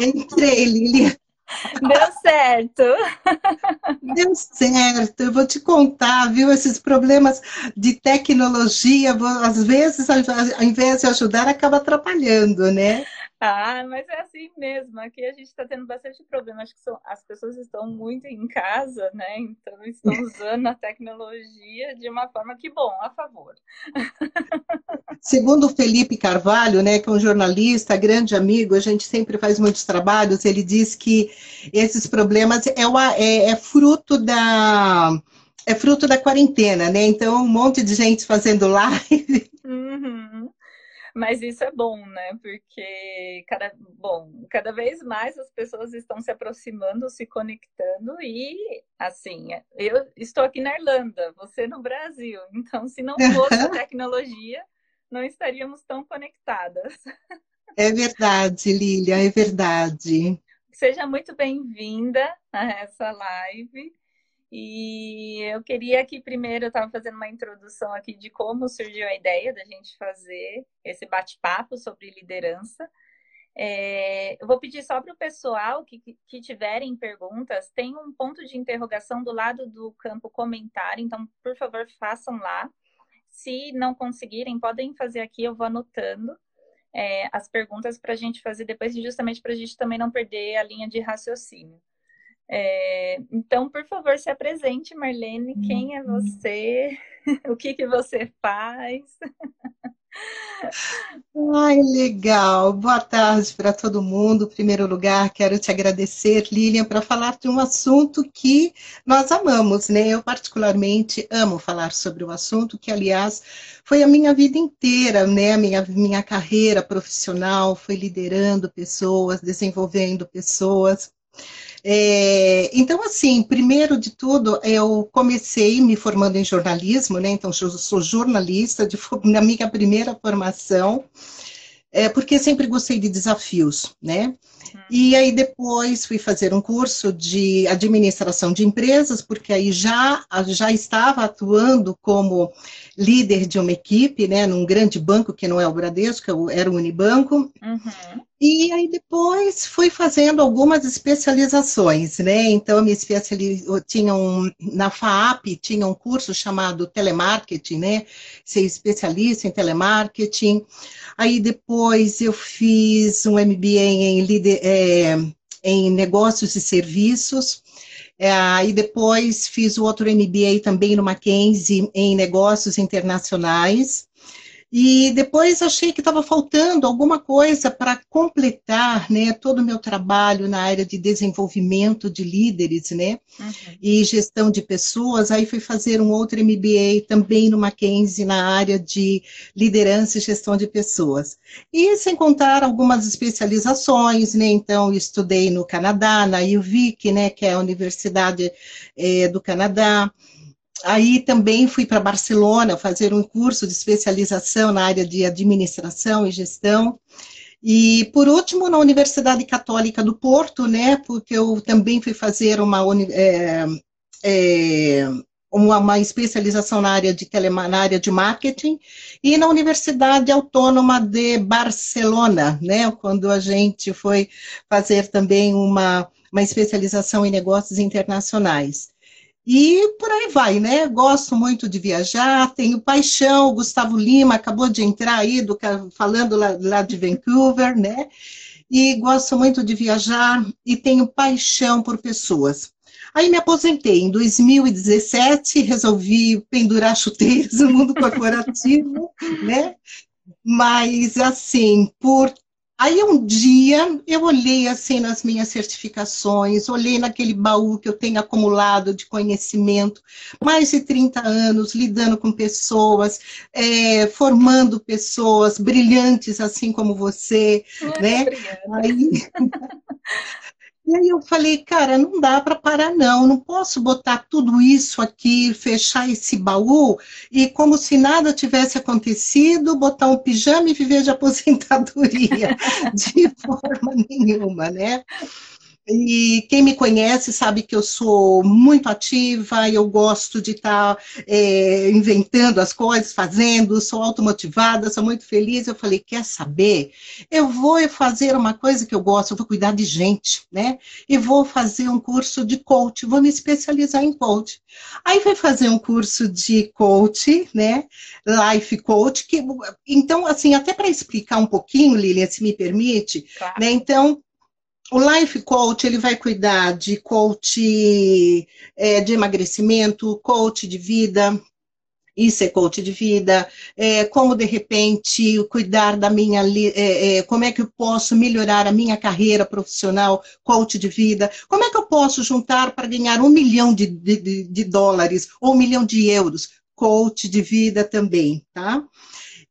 Entrei, Lilian. Deu certo. Deu certo. Eu vou te contar, viu? Esses problemas de tecnologia, às vezes, ao invés de ajudar, acaba atrapalhando, né? Ah, mas é assim mesmo. Aqui a gente está tendo bastante problema. Acho que são, as pessoas estão muito em casa, né? Então estão usando a tecnologia de uma forma que, bom, a favor. Segundo o Felipe Carvalho, né, que é um jornalista, grande amigo, a gente sempre faz muitos trabalhos, ele diz que esses problemas é, uma, é, é fruto da é fruto da quarentena, né? Então, um monte de gente fazendo live. Uhum. Mas isso é bom, né? Porque cada, bom, cada vez mais as pessoas estão se aproximando, se conectando e assim, eu estou aqui na Irlanda, você no Brasil. Então, se não fosse a tecnologia, não estaríamos tão conectadas. É verdade, Lília, é verdade. Seja muito bem-vinda a essa live. E eu queria que primeiro eu estava fazendo uma introdução aqui de como surgiu a ideia da gente fazer esse bate-papo sobre liderança. É, eu vou pedir só para o pessoal que, que tiverem perguntas, tem um ponto de interrogação do lado do campo comentário, então, por favor, façam lá. Se não conseguirem, podem fazer aqui, eu vou anotando é, as perguntas para a gente fazer depois, justamente para a gente também não perder a linha de raciocínio. É, então, por favor, se apresente, Marlene. Quem é uhum. você? o que, que você faz? Ai, legal. Boa tarde para todo mundo. Em primeiro lugar, quero te agradecer, Lilian, para falar de um assunto que nós amamos, né? Eu, particularmente, amo falar sobre o assunto, que, aliás, foi a minha vida inteira, né? A minha, minha carreira profissional foi liderando pessoas, desenvolvendo pessoas. É, então, assim, primeiro de tudo, eu comecei me formando em jornalismo, né? Então, eu sou jornalista de, na minha primeira formação, é, porque sempre gostei de desafios, né? E aí depois fui fazer um curso de administração de empresas, porque aí já, já estava atuando como líder de uma equipe, né, num grande banco que não é o Bradesco, era o Unibanco. Uhum. E aí depois fui fazendo algumas especializações, né? Então eu me especializei, tinha um, na FAAP tinha um curso chamado telemarketing, né? Ser especialista em telemarketing. Aí depois eu fiz um MBA em, é, em negócios e serviços. É, aí depois fiz o outro MBA também no Mackenzie em negócios internacionais. E depois achei que estava faltando alguma coisa para completar né, todo o meu trabalho na área de desenvolvimento de líderes né, uhum. e gestão de pessoas. Aí fui fazer um outro MBA também no Mackenzie na área de liderança e gestão de pessoas. E sem contar algumas especializações, né? Então, estudei no Canadá, na UVic, né, que é a Universidade é, do Canadá. Aí também fui para Barcelona fazer um curso de especialização na área de administração e gestão. E, por último, na Universidade Católica do Porto, né, porque eu também fui fazer uma, é, é, uma, uma, especialização na área, de na área de marketing, e na Universidade Autônoma de Barcelona, né, quando a gente foi fazer também uma, uma especialização em negócios internacionais. E por aí vai, né? Gosto muito de viajar, tenho paixão. O Gustavo Lima acabou de entrar aí, do, falando lá, lá de Vancouver, né? E gosto muito de viajar e tenho paixão por pessoas. Aí me aposentei em 2017, resolvi pendurar chuteiros no mundo corporativo, né? Mas, assim, por Aí um dia eu olhei assim nas minhas certificações, olhei naquele baú que eu tenho acumulado de conhecimento, mais de 30 anos lidando com pessoas, é, formando pessoas brilhantes assim como você, Muito né? Aí, E aí eu falei, cara, não dá para parar não, não posso botar tudo isso aqui, fechar esse baú e como se nada tivesse acontecido, botar um pijama e viver de aposentadoria, de forma nenhuma, né? E quem me conhece sabe que eu sou muito ativa, eu gosto de estar tá, é, inventando as coisas, fazendo, sou automotivada, sou muito feliz. Eu falei, quer saber? Eu vou fazer uma coisa que eu gosto, eu vou cuidar de gente, né? E vou fazer um curso de coach, vou me especializar em coach. Aí fui fazer um curso de coach, né? Life coach, que então assim, até para explicar um pouquinho, Lilian, se me permite, claro. né? Então, o Life Coach ele vai cuidar de coach é, de emagrecimento, coach de vida, isso é coach de vida, é, como de repente cuidar da minha, é, é, como é que eu posso melhorar a minha carreira profissional, coach de vida, como é que eu posso juntar para ganhar um milhão de, de, de dólares ou um milhão de euros, coach de vida também, tá?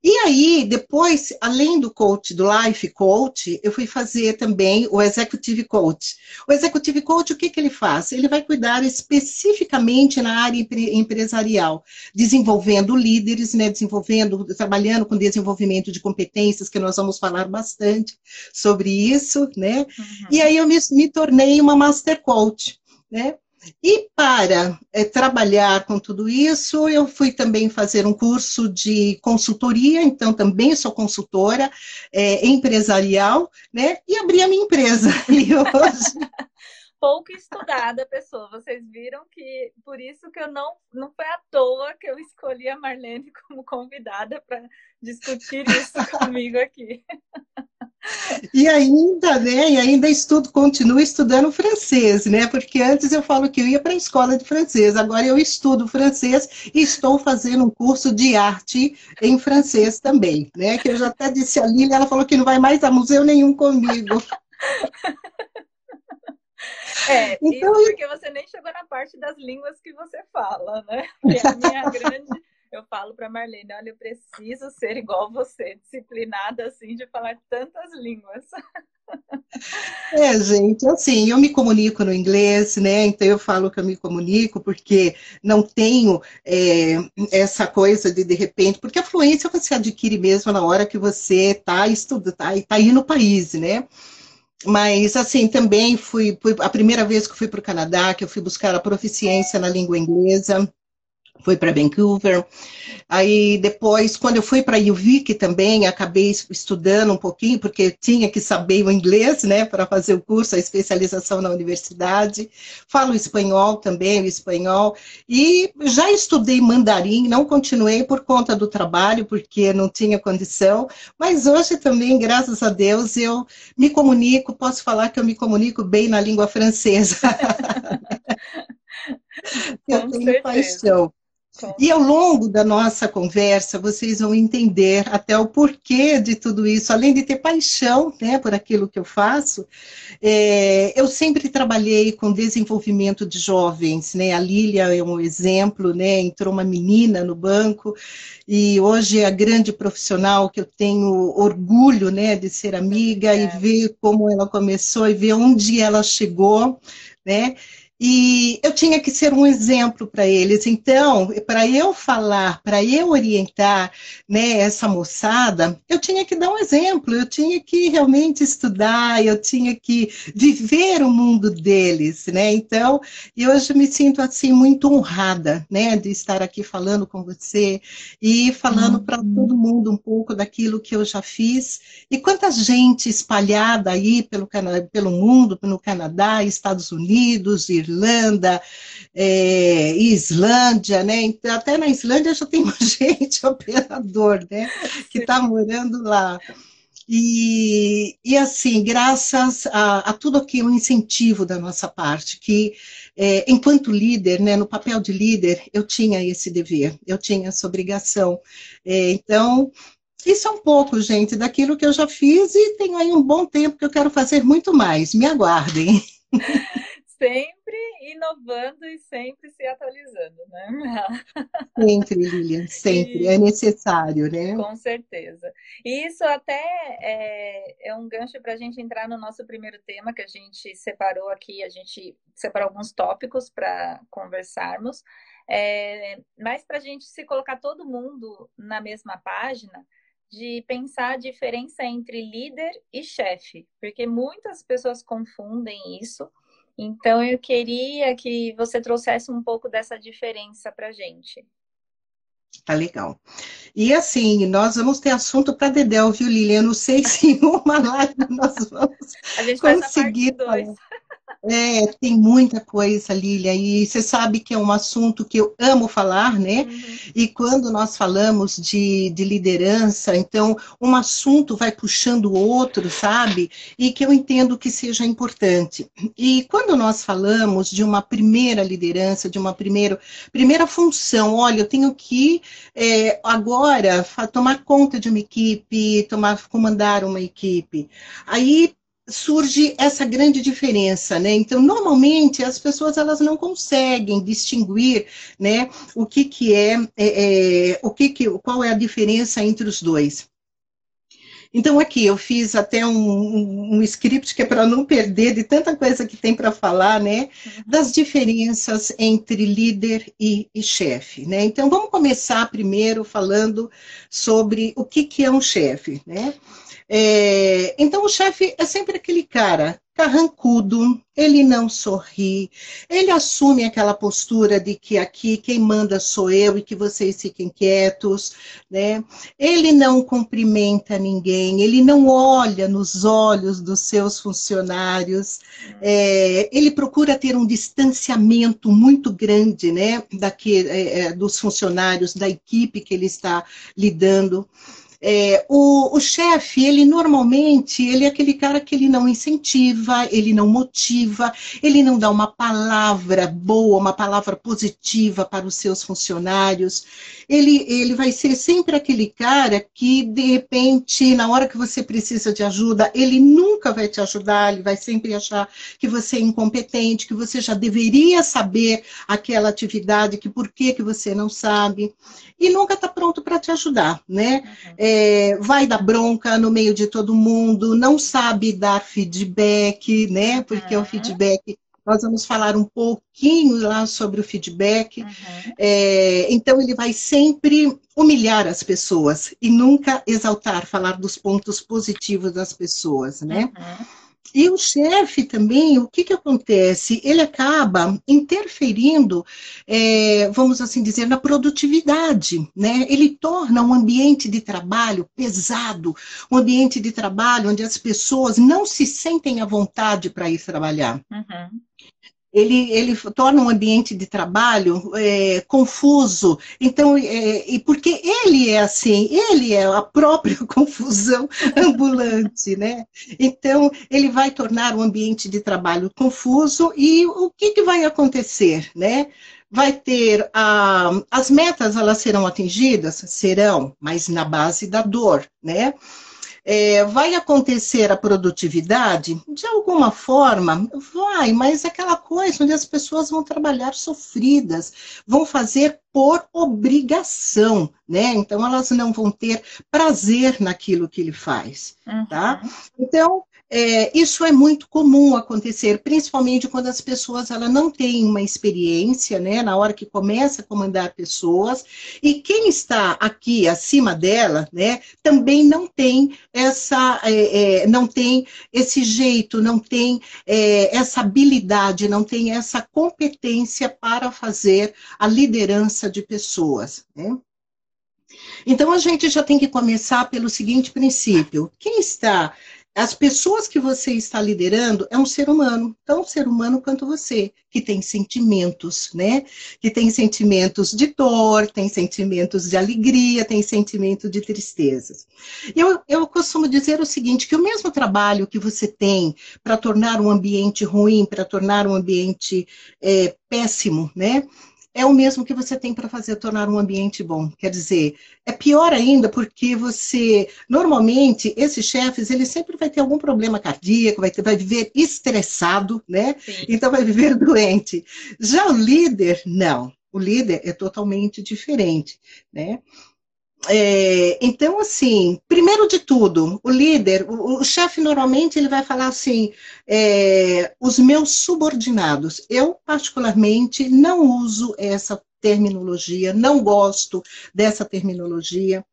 E aí, depois, além do coach, do life coach, eu fui fazer também o executive coach. O executive coach, o que, que ele faz? Ele vai cuidar especificamente na área empresarial, desenvolvendo líderes, né, desenvolvendo, trabalhando com desenvolvimento de competências, que nós vamos falar bastante sobre isso, né? Uhum. E aí eu me, me tornei uma master coach, né? E para é, trabalhar com tudo isso, eu fui também fazer um curso de consultoria, então também sou consultora é, empresarial, né? E abri a minha empresa. E hoje. Pouco estudada pessoa, vocês viram que por isso que eu não não foi à toa que eu escolhi a Marlene como convidada para discutir isso comigo aqui. E ainda, né? E ainda estudo, continuo estudando francês, né? Porque antes eu falo que eu ia para a escola de francês, agora eu estudo francês e estou fazendo um curso de arte em francês também, né? Que eu já até disse a Lília, ela falou que não vai mais a museu nenhum comigo. É, então, isso porque você nem chegou na parte das línguas que você fala, né? Que é a minha grande eu falo para Marlene, olha, eu preciso ser igual você, disciplinada assim de falar tantas línguas. É, gente, assim, eu me comunico no inglês, né? Então eu falo que eu me comunico porque não tenho é, essa coisa de de repente, porque a fluência você adquire mesmo na hora que você está estudando, está tá aí no país, né? Mas, assim, também fui, fui a primeira vez que fui para o Canadá, que eu fui buscar a proficiência na língua inglesa, fui para Vancouver. Aí depois, quando eu fui para UVic também, acabei estudando um pouquinho, porque tinha que saber o inglês, né, para fazer o curso, a especialização na universidade. Falo espanhol também, o espanhol. E já estudei mandarim, não continuei por conta do trabalho, porque não tinha condição, mas hoje também, graças a Deus, eu me comunico, posso falar que eu me comunico bem na língua francesa. eu tenho certeza. paixão. E ao longo da nossa conversa, vocês vão entender até o porquê de tudo isso. Além de ter paixão né, por aquilo que eu faço, é, eu sempre trabalhei com desenvolvimento de jovens. Né? A Lília é um exemplo, né? entrou uma menina no banco e hoje é a grande profissional que eu tenho orgulho né, de ser amiga é. e ver como ela começou e ver onde ela chegou. Né? E eu tinha que ser um exemplo para eles. Então, para eu falar, para eu orientar né, essa moçada, eu tinha que dar um exemplo, eu tinha que realmente estudar, eu tinha que viver o mundo deles. Né? Então, e hoje me sinto assim muito honrada né, de estar aqui falando com você e falando uhum. para todo mundo um pouco daquilo que eu já fiz. E quanta gente espalhada aí pelo, pelo mundo, no Canadá, Estados Unidos, Irlanda, Irlanda, é, Islândia, né? Então, até na Islândia já tem gente operador, né? Que está morando lá. E, e, assim, graças a, a tudo aquilo, um incentivo da nossa parte, que é, enquanto líder, né, no papel de líder, eu tinha esse dever, eu tinha essa obrigação. É, então, isso é um pouco, gente, daquilo que eu já fiz e tenho aí um bom tempo que eu quero fazer muito mais. Me aguardem. sempre inovando e sempre se atualizando, né? Sempre, Lilian, sempre. E, é necessário, né? Com certeza. E isso até é, é um gancho para a gente entrar no nosso primeiro tema que a gente separou aqui, a gente separou alguns tópicos para conversarmos. É, mas para a gente se colocar todo mundo na mesma página, de pensar a diferença entre líder e chefe, porque muitas pessoas confundem isso. Então, eu queria que você trouxesse um pouco dessa diferença para a gente. Tá legal. E assim, nós vamos ter assunto para Dedéu, viu, Lilian? Eu não sei se em uma live nós vamos conseguir. Faz é, tem muita coisa, Lília, e você sabe que é um assunto que eu amo falar, né? Uhum. E quando nós falamos de, de liderança, então um assunto vai puxando o outro, sabe? E que eu entendo que seja importante. E quando nós falamos de uma primeira liderança, de uma primeira, primeira função, olha, eu tenho que é, agora tomar conta de uma equipe, tomar, comandar uma equipe. Aí surge essa grande diferença, né? Então, normalmente as pessoas elas não conseguem distinguir, né, o que que é, é, é o que que, qual é a diferença entre os dois. Então, aqui eu fiz até um, um, um script que é para não perder de tanta coisa que tem para falar, né? Das diferenças entre líder e, e chefe, né? Então, vamos começar primeiro falando sobre o que, que é um chefe, né? É, então, o chefe é sempre aquele cara carrancudo, ele não sorri, ele assume aquela postura de que aqui quem manda sou eu e que vocês fiquem quietos, né? Ele não cumprimenta ninguém, ele não olha nos olhos dos seus funcionários, é, ele procura ter um distanciamento muito grande, né, daqui, é, é dos funcionários, da equipe que ele está lidando. É, o, o chefe, ele normalmente, ele é aquele cara que ele não incentiva, ele não motiva, ele não dá uma palavra boa, uma palavra positiva para os seus funcionários. Ele, ele vai ser sempre aquele cara que, de repente, na hora que você precisa de ajuda, ele nunca vai te ajudar, ele vai sempre achar que você é incompetente, que você já deveria saber aquela atividade, que por que, que você não sabe, e nunca está pronto para te ajudar, né? Uhum. É, é, vai dar bronca no meio de todo mundo, não sabe dar feedback, né? Porque uhum. o feedback nós vamos falar um pouquinho lá sobre o feedback. Uhum. É, então, ele vai sempre humilhar as pessoas e nunca exaltar, falar dos pontos positivos das pessoas, né? Uhum. E o chefe também, o que, que acontece? Ele acaba interferindo, é, vamos assim dizer, na produtividade, né? Ele torna um ambiente de trabalho pesado, um ambiente de trabalho onde as pessoas não se sentem à vontade para ir trabalhar. Uhum ele, ele torna um ambiente de trabalho é, confuso. Então, é, e porque ele é assim, ele é a própria confusão ambulante, né? Então, ele vai tornar o ambiente de trabalho confuso e o que, que vai acontecer, né? Vai ter a, as metas, elas serão atingidas? Serão, mas na base da dor, né? É, vai acontecer a produtividade? De alguma forma, vai, mas aquela coisa onde as pessoas vão trabalhar sofridas, vão fazer por obrigação, né? Então elas não vão ter prazer naquilo que ele faz, tá? uhum. tá? Então é, isso é muito comum acontecer, principalmente quando as pessoas ela não têm uma experiência, né, na hora que começa a comandar pessoas, e quem está aqui acima dela, né, também não tem essa, é, é, não tem esse jeito, não tem é, essa habilidade, não tem essa competência para fazer a liderança de pessoas, né? Então a gente já tem que começar pelo seguinte princípio: quem está as pessoas que você está liderando é um ser humano, tão ser humano quanto você, que tem sentimentos, né? Que tem sentimentos de dor, tem sentimentos de alegria, tem sentimentos de tristezas. Eu, eu costumo dizer o seguinte, que o mesmo trabalho que você tem para tornar um ambiente ruim, para tornar um ambiente é, péssimo, né? É o mesmo que você tem para fazer tornar um ambiente bom. Quer dizer, é pior ainda porque você, normalmente, esses chefes, ele sempre vai ter algum problema cardíaco, vai, ter, vai viver estressado, né? Sim. Então vai viver doente. Já o líder, não. O líder é totalmente diferente, né? É, então, assim, primeiro de tudo, o líder, o, o chefe normalmente ele vai falar assim, é, os meus subordinados. Eu, particularmente, não uso essa terminologia, não gosto dessa terminologia.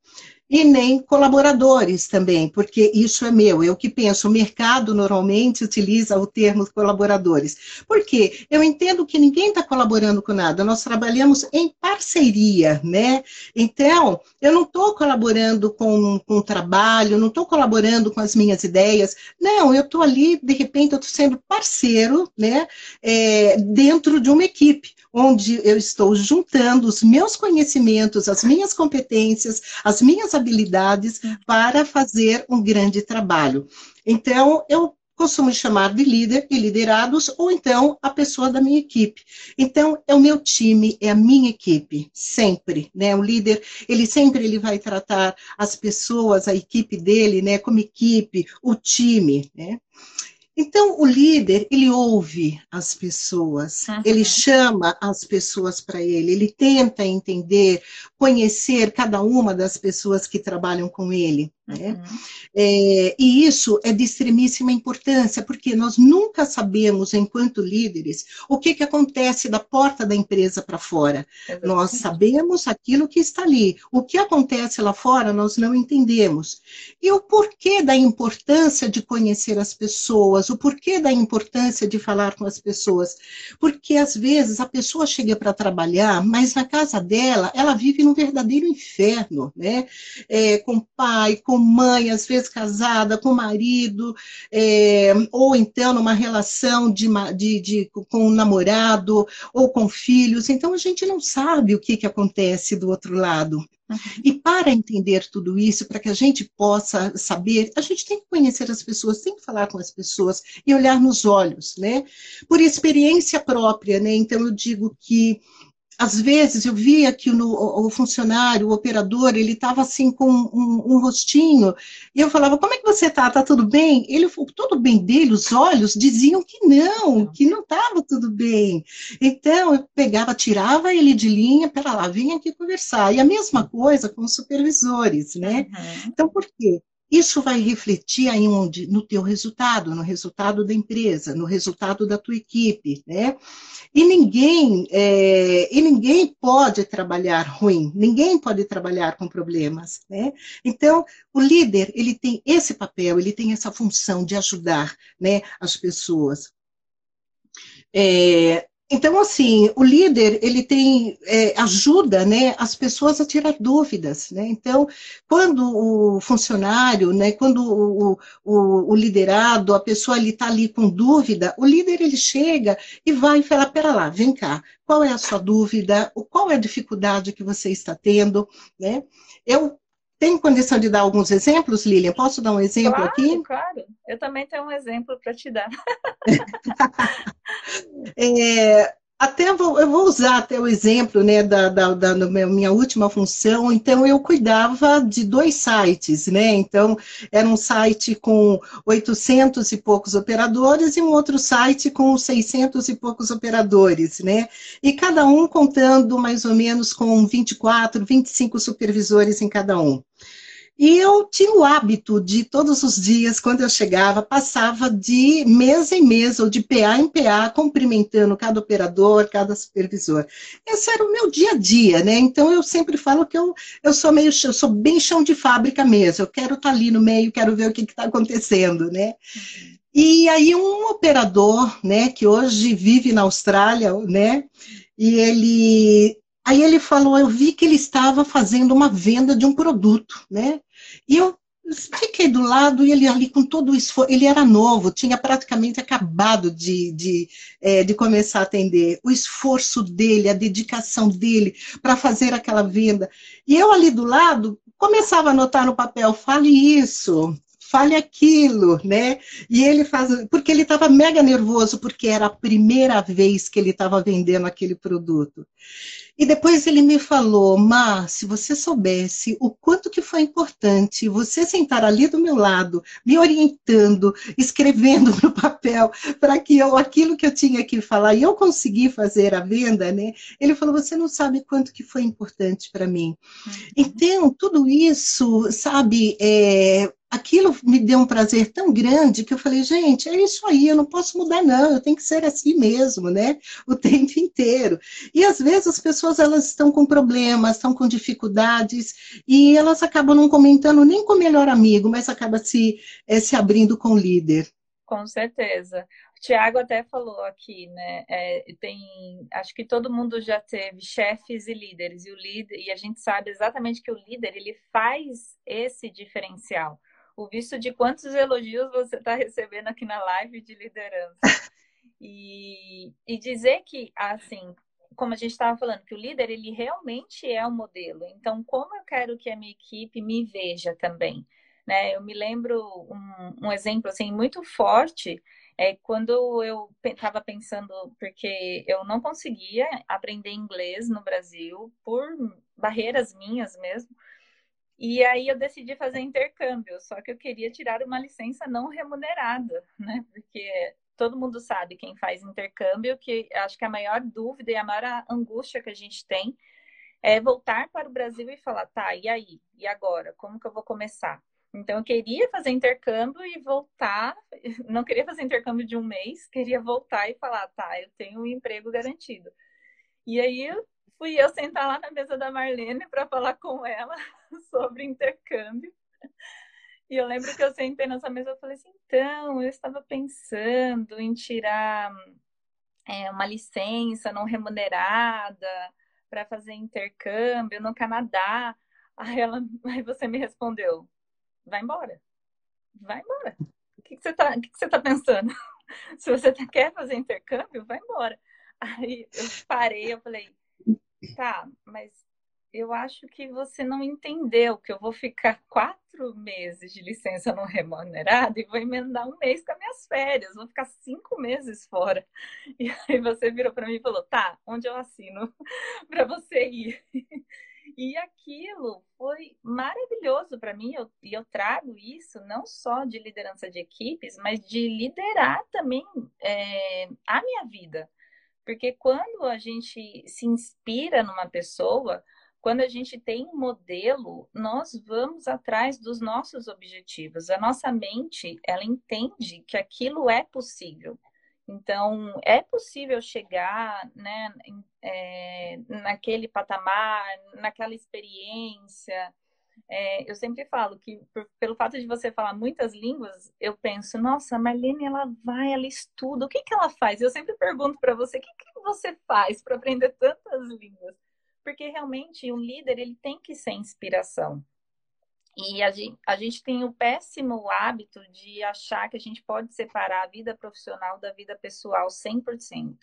E nem colaboradores também, porque isso é meu, eu que penso. O mercado normalmente utiliza o termo colaboradores. Por quê? Eu entendo que ninguém está colaborando com nada, nós trabalhamos em parceria, né? Então, eu não estou colaborando com, com o trabalho, não estou colaborando com as minhas ideias, não, eu estou ali, de repente, eu estou sendo parceiro, né? É, dentro de uma equipe onde eu estou juntando os meus conhecimentos, as minhas competências, as minhas habilidades para fazer um grande trabalho. Então, eu costumo chamar de líder e liderados, ou então a pessoa da minha equipe. Então, é o meu time, é a minha equipe, sempre, né? O líder, ele sempre ele vai tratar as pessoas, a equipe dele, né, como equipe, o time, né? Então, o líder, ele ouve as pessoas, uhum. ele chama as pessoas para ele, ele tenta entender, conhecer cada uma das pessoas que trabalham com ele. Né? Uhum. É, e isso é de extremíssima importância, porque nós nunca sabemos, enquanto líderes, o que, que acontece da porta da empresa para fora. Exatamente. Nós sabemos aquilo que está ali. O que acontece lá fora, nós não entendemos. E o porquê da importância de conhecer as pessoas, o porquê da importância de falar com as pessoas. Porque, às vezes, a pessoa chega para trabalhar, mas na casa dela, ela vive num verdadeiro inferno, né? É, com pai, com mãe, às vezes casada, com marido, é, ou então numa relação de, de, de, com um namorado, ou com filhos. Então, a gente não sabe o que, que acontece do outro lado. Uhum. E para entender tudo isso, para que a gente possa saber, a gente tem que conhecer as pessoas, tem que falar com as pessoas e olhar nos olhos, né? Por experiência própria, né? Então eu digo que às vezes eu via que no, o, funcionário, o operador, ele estava assim com um, um, rostinho, e eu falava, como é que você está? Está tudo bem? Ele, tudo bem dele, os olhos diziam que não, que não estava tudo bem. Então, eu pegava, tirava ele de linha, pera lá, vem aqui conversar. E a mesma coisa com os supervisores, né? Uhum. Então, por quê? Isso vai refletir aí onde? No teu resultado, no resultado da empresa, no resultado da tua equipe, né? E ninguém, é, e ninguém pode trabalhar ruim, ninguém pode trabalhar com problemas, né? Então, o líder, ele tem esse papel, ele tem essa função de ajudar, né, as pessoas. É, então, assim, o líder, ele tem, é, ajuda, né, as pessoas a tirar dúvidas, né? Então, quando o funcionário, né, quando o, o, o liderado, a pessoa ele está ali com dúvida, o líder, ele chega e vai falar, pera lá, vem cá, qual é a sua dúvida? Qual é a dificuldade que você está tendo, né? Eu tem condição de dar alguns exemplos, Lilian? Posso dar um exemplo claro, aqui? Claro, eu também tenho um exemplo para te dar. é, até vou, eu vou usar até o exemplo né, da, da, da, da, minha última função. Então, eu cuidava de dois sites, né? Então, era um site com 800 e poucos operadores e um outro site com 600 e poucos operadores, né? E cada um contando mais ou menos com 24, 25 supervisores em cada um. E eu tinha o hábito de, todos os dias, quando eu chegava, passava de mesa em mesa, ou de PA em PA, cumprimentando cada operador, cada supervisor. Esse era o meu dia a dia, né? Então, eu sempre falo que eu, eu sou meio, eu sou bem chão de fábrica mesmo. Eu quero estar ali no meio, quero ver o que está acontecendo, né? E aí, um operador, né, que hoje vive na Austrália, né? E ele Aí ele falou, eu vi que ele estava fazendo uma venda de um produto, né? E eu fiquei do lado e ele ali com todo o esforço, ele era novo, tinha praticamente acabado de, de, é, de começar a atender. O esforço dele, a dedicação dele para fazer aquela venda. E eu ali do lado começava a anotar no papel, fale isso, fale aquilo, né? E ele faz, porque ele estava mega nervoso, porque era a primeira vez que ele estava vendendo aquele produto. E depois ele me falou, Má, se você soubesse o quanto que foi importante você sentar ali do meu lado, me orientando, escrevendo no papel, para que eu, aquilo que eu tinha que falar, e eu consegui fazer a venda, né? Ele falou, você não sabe quanto que foi importante para mim. Uhum. Então, tudo isso, sabe, é, aquilo me deu um prazer tão grande que eu falei, gente, é isso aí, eu não posso mudar não, eu tenho que ser assim mesmo, né? O tempo inteiro. E às vezes as pessoas elas estão com problemas, estão com dificuldades e elas acabam não comentando nem com o melhor amigo, mas acaba se é, se abrindo com o líder. Com certeza. O Tiago até falou aqui, né? É, tem, acho que todo mundo já teve chefes e líderes e o líder e a gente sabe exatamente que o líder ele faz esse diferencial o visto de quantos elogios você está recebendo aqui na live de liderança. E, e dizer que, assim, como a gente estava falando, que o líder, ele realmente é o modelo. Então, como eu quero que a minha equipe me veja também? Né? Eu me lembro um, um exemplo, assim, muito forte, é quando eu estava pensando, porque eu não conseguia aprender inglês no Brasil por barreiras minhas mesmo, e aí eu decidi fazer intercâmbio, só que eu queria tirar uma licença não remunerada, né? Porque todo mundo sabe quem faz intercâmbio, que acho que a maior dúvida e a maior angústia que a gente tem é voltar para o Brasil e falar, tá, e aí? E agora? Como que eu vou começar? Então, eu queria fazer intercâmbio e voltar. Não queria fazer intercâmbio de um mês, queria voltar e falar, tá, eu tenho um emprego garantido. E aí, fui eu sentar lá na mesa da Marlene para falar com ela sobre intercâmbio. E eu lembro que eu sentei nessa mesa e falei assim, então, eu estava pensando em tirar é, uma licença não remunerada para fazer intercâmbio no Canadá. Aí, ela, aí você me respondeu, vai embora. Vai embora. O que, que você está que que você tá pensando? Se você quer fazer intercâmbio, vai embora. Aí eu parei, eu falei, Tá, mas eu acho que você não entendeu que eu vou ficar quatro meses de licença não remunerada e vou emendar um mês com as minhas férias, vou ficar cinco meses fora. E aí você virou para mim e falou: tá, onde eu assino para você ir? E aquilo foi maravilhoso para mim, eu, e eu trago isso não só de liderança de equipes, mas de liderar também é, a minha vida. Porque quando a gente se inspira numa pessoa, quando a gente tem um modelo, nós vamos atrás dos nossos objetivos. A nossa mente, ela entende que aquilo é possível. Então, é possível chegar né, é, naquele patamar, naquela experiência, é, eu sempre falo que, por, pelo fato de você falar muitas línguas, eu penso, nossa, a Marlene, ela vai, ela estuda, o que, que ela faz? Eu sempre pergunto para você, o que, que você faz para aprender tantas línguas? Porque realmente um líder, ele tem que ser inspiração. E a gente, a gente tem o péssimo hábito de achar que a gente pode separar a vida profissional da vida pessoal 100%.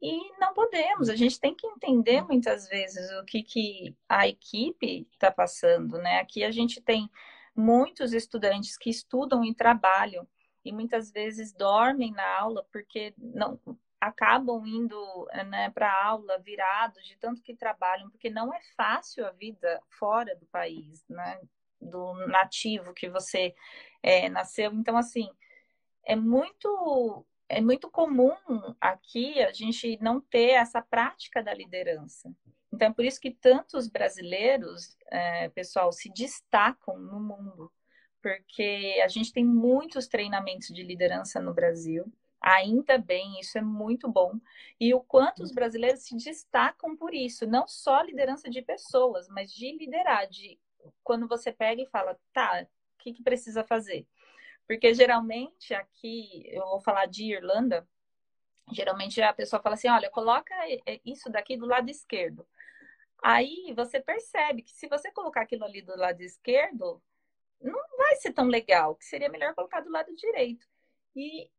E não podemos, a gente tem que entender muitas vezes o que, que a equipe está passando, né? Aqui a gente tem muitos estudantes que estudam e trabalham e muitas vezes dormem na aula porque não acabam indo né, para aula virados de tanto que trabalham, porque não é fácil a vida fora do país, né? Do nativo que você é, nasceu. Então, assim, é muito é muito comum aqui a gente não ter essa prática da liderança. Então, é por isso que tantos brasileiros, é, pessoal, se destacam no mundo, porque a gente tem muitos treinamentos de liderança no Brasil. Ainda bem, isso é muito bom. E o quanto os brasileiros se destacam por isso, não só liderança de pessoas, mas de liderar, de quando você pega e fala, tá, o que, que precisa fazer? Porque geralmente aqui, eu vou falar de Irlanda, geralmente a pessoa fala assim: olha, coloca isso daqui do lado esquerdo. Aí você percebe que se você colocar aquilo ali do lado esquerdo, não vai ser tão legal, que seria melhor colocar do lado direito. E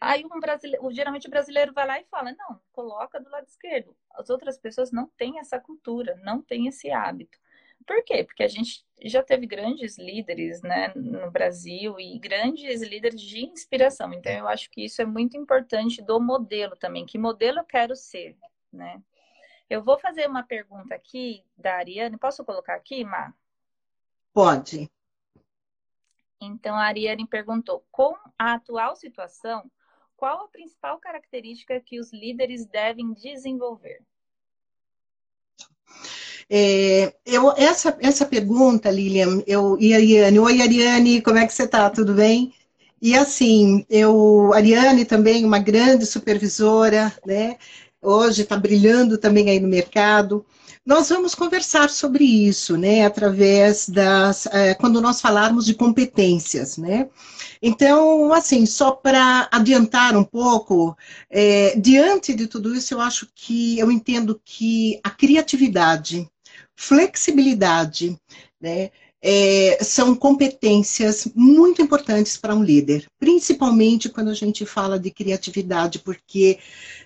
aí um brasileiro, geralmente o brasileiro vai lá e fala: não, coloca do lado esquerdo. As outras pessoas não têm essa cultura, não têm esse hábito. Por quê? Porque a gente já teve grandes líderes né, no Brasil e grandes líderes de inspiração. Então, eu acho que isso é muito importante do modelo também. Que modelo eu quero ser, né? Eu vou fazer uma pergunta aqui da Ariane. Posso colocar aqui, Má? Pode. Então, a Ariane perguntou: com a atual situação, qual a principal característica que os líderes devem desenvolver? É, eu, essa, essa pergunta, Lilian, eu, e a Ariane, oi Ariane, como é que você está? Tudo bem? E assim, eu, Ariane também, uma grande supervisora, né? Hoje está brilhando também aí no mercado. Nós vamos conversar sobre isso, né? Através das, é, quando nós falarmos de competências, né? Então, assim, só para adiantar um pouco, é, diante de tudo isso, eu acho que eu entendo que a criatividade, flexibilidade, né? é, são competências muito importantes para um líder, principalmente quando a gente fala de criatividade, porque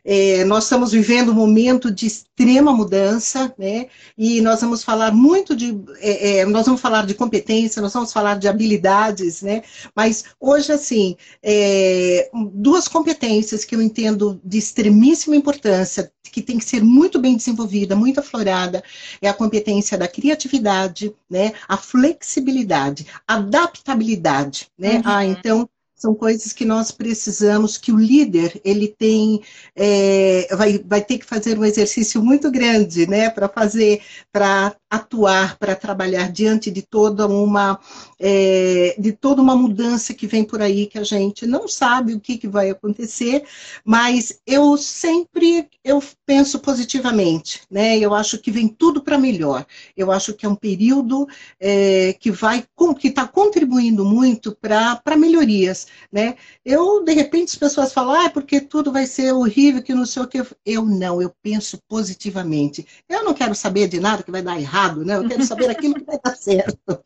é, nós estamos vivendo um momento de extrema mudança, né? E nós vamos falar muito de, é, é, nós vamos falar de competência, nós vamos falar de habilidades, né? Mas hoje, assim, é, duas competências que eu entendo de extremíssima importância, que tem que ser muito bem desenvolvida, muito aflorada, é a competência da criatividade, né? A flexibilidade, adaptabilidade, né? Uhum. Ah, então são coisas que nós precisamos, que o líder, ele tem, é, vai, vai ter que fazer um exercício muito grande, né, para fazer, para atuar, para trabalhar diante de toda uma, é, de toda uma mudança que vem por aí, que a gente não sabe o que, que vai acontecer, mas eu sempre, eu penso positivamente, né, eu acho que vem tudo para melhor, eu acho que é um período é, que vai, que está contribuindo muito para melhorias, né? Eu, de repente, as pessoas falam, ah, é porque tudo vai ser horrível, que não sei o que. Eu não, eu penso positivamente. Eu não quero saber de nada que vai dar errado, né? Eu quero saber aquilo que vai dar certo.